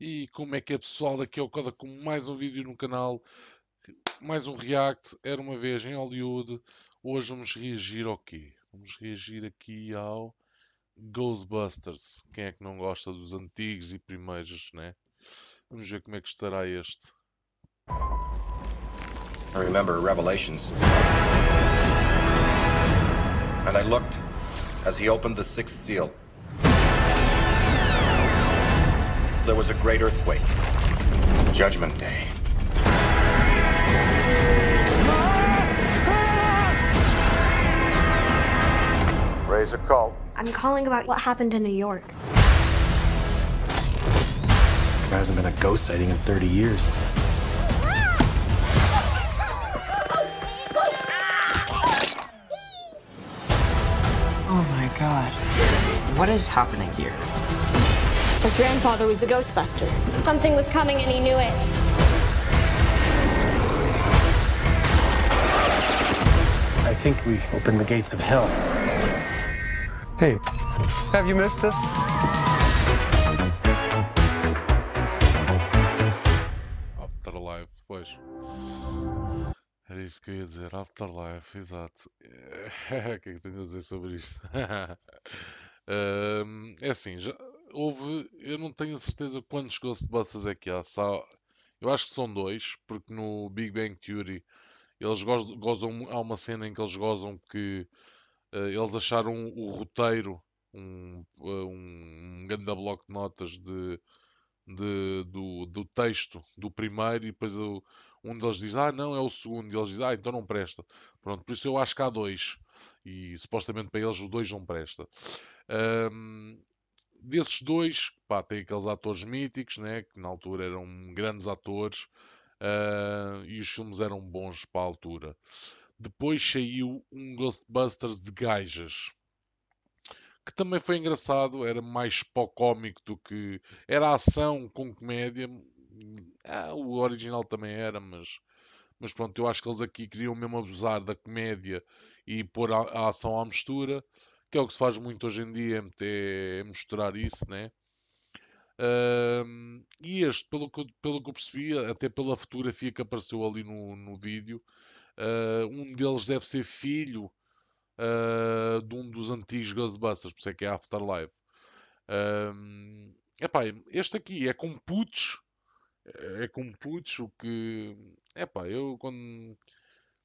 E como é que é pessoal? Daqui ao Coda com mais um vídeo no canal, mais um react. Era uma vez em Hollywood. Hoje vamos reagir ao quê? Vamos reagir aqui ao Ghostbusters. Quem é que não gosta dos antigos e primeiros, né? Vamos ver como é que estará este. I remember Revelations. And I looked as he opened the sixth seal. There was a great earthquake. Judgment Day. Raise a cult. I'm calling about what happened in New York. There hasn't been a ghost sighting in 30 years. Oh my god. What is happening here? Her grandfather was a Ghostbuster. Something was coming and he knew it. I think we opened the gates of hell. Hey, have you missed us? Afterlife, pois. Era isso que eu ia dizer, Afterlife, exato. O que é que tenho a dizer sobre isto? Ahm, um, é assim, já houve, eu não tenho certeza quantos Ghostbusters é que há. Só, eu acho que são dois, porque no Big Bang Theory eles goz- gozam, há uma cena em que eles gozam que eh, eles acharam o roteiro, um, eh, um, um grande bloco de notas de, de- do, do texto do primeiro e depois o- um deles diz, ah não, é o segundo, e eles dizem, ah então não presta. Pronto, por isso eu acho que há dois. E supostamente para eles os dois não presta. Ahm, desses dois, pá, tem aqueles atores míticos, né, que na altura eram grandes atores ah, e os filmes eram bons para a altura. Depois saiu um Ghostbusters de gajas, que também foi engraçado, era mais pó cómico do que. Era ação com comédia. Ah, o original também era, mas. Mas pronto, eu acho que eles aqui queriam mesmo abusar da comédia e pôr a, a ação à mistura, que é o que se faz muito hoje em dia, é é misturar isso, né? E este, pelo que, pelo que eu percebi, até pela fotografia que apareceu ali no, no vídeo, ah, um deles deve ser filho ah, de um dos antigos Ghostbusters, por isso é que é Afterlife. Ahm, epá, este aqui é com putos, é com putos, o que... Epá, eu quando,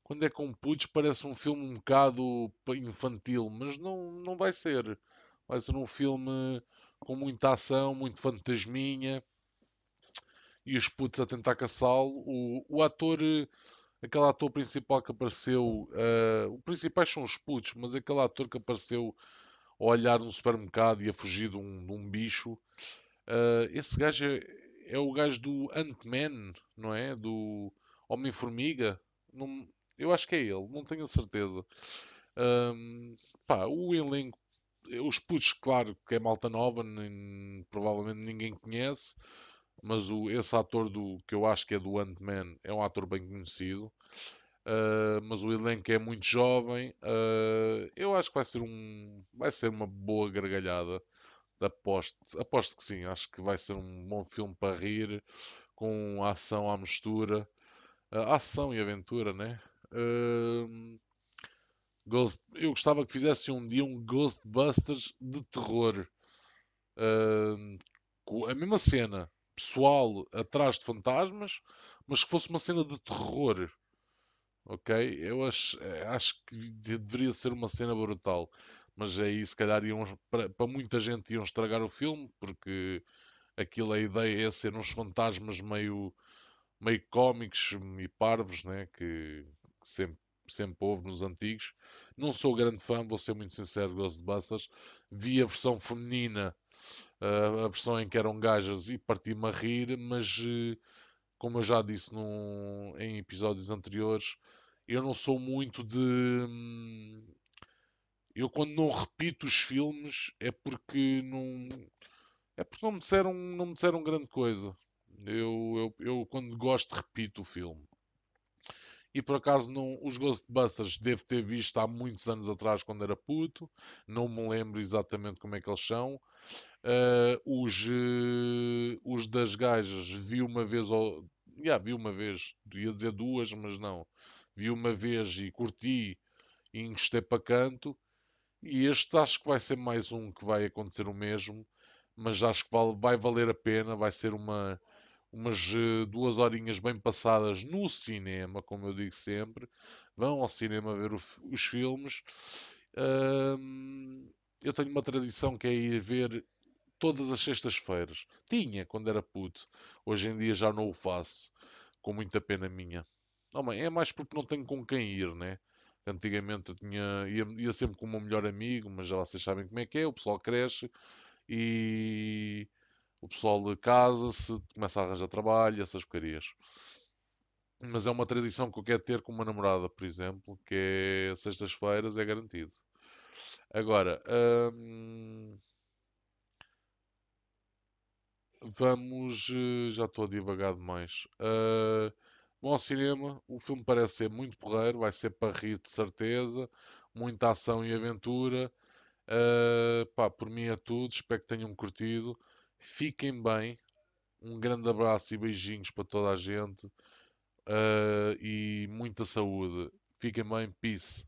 quando é com putos parece um filme um bocado infantil, mas não, não vai ser. Vai ser um filme com muita ação, muito fantasminha e os putos a tentar caçá-lo. O, o ator, aquele ator principal que apareceu, eh, os principais são os putos, mas aquele ator que apareceu a olhar no supermercado e a fugir de um, de um bicho, eh, esse gajo é, é o gajo do Ant-Man, não é? Do Homem-Formiga. Eu acho que é ele, não tenho a certeza. Ahm, pá, o elenco, os putos, claro que é malta nova, nem- provavelmente ninguém conhece, mas o, esse ator do, que eu acho que é do Ant-Man é um ator bem conhecido. Ah, mas o elenco é muito jovem. Ah, eu acho que vai ser um, vai ser uma boa gargalhada. Aposto, aposto que sim, acho que vai ser um bom filme para rir, com ação à mistura, Ah, ação e aventura, né? Ahm, Ghost- Eu gostava que fizessem um dia um Ghostbusters de terror. Ahm, com a mesma cena, pessoal atrás de fantasmas, mas que fosse uma cena de terror. Ok? Eu acho, acho que de- deveria ser uma cena brutal. Mas aí, se calhar, para, para muita gente iam estragar o filme, porque aquilo, a ideia é ser uns fantasmas meio, meio cómicos e parvos, né? Que, que sempre, sempre houve nos antigos. Não sou grande fã, vou ser muito sincero, de Ghostbusters. Vi a versão feminina, ah, a versão em que eram gajas, e parti-me a rir, mas eh, como eu já disse num- em episódios anteriores, eu não sou muito de. hum, Eu quando não repito os filmes é porque não. É porque não me disseram, não me disseram grande coisa. Eu, eu, eu quando gosto repito o filme. E por acaso não, os Ghostbusters devo ter visto há muitos anos atrás quando era puto. Não me lembro exatamente como é que eles são. Uh, os, uh, os das gajas vi uma vez, ou, yeah, vi uma vez, ia dizer duas, mas não. Vi uma vez e curti e encostei para canto. E este acho que vai ser mais um que vai acontecer o mesmo, mas acho que vai, vai valer a pena. Vai ser uma, umas uh, duas horinhas bem passadas no cinema, como eu digo sempre. Vão ao cinema ver o, os filmes. eu tenho uma tradição que é ir ver todas as sextas-feiras. Tinha quando era puto. Hoje em dia já não o faço. Com muita pena minha. Não, é mais porque não tenho com quem ir, né? Antigamente eu tinha, ia, ia sempre com o meu melhor amigo, mas já vocês sabem como é que é, o pessoal cresce e o pessoal casa-se, começa a arranjar trabalho, essas porcarias. Mas é uma tradição que eu quero ter com uma namorada, por exemplo, que é sextas-feiras, é garantido. Agora, hum, vamos. Eh, já estou a divagar demais. Uh, ao cinema, o filme parece ser muito porreiro, vai ser para rir de certeza, muita ação e aventura. Uh, pá, por mim é tudo, espero que tenham curtido. Fiquem bem, um grande abraço e beijinhos para toda a gente uh, e muita saúde. Fiquem bem, peace.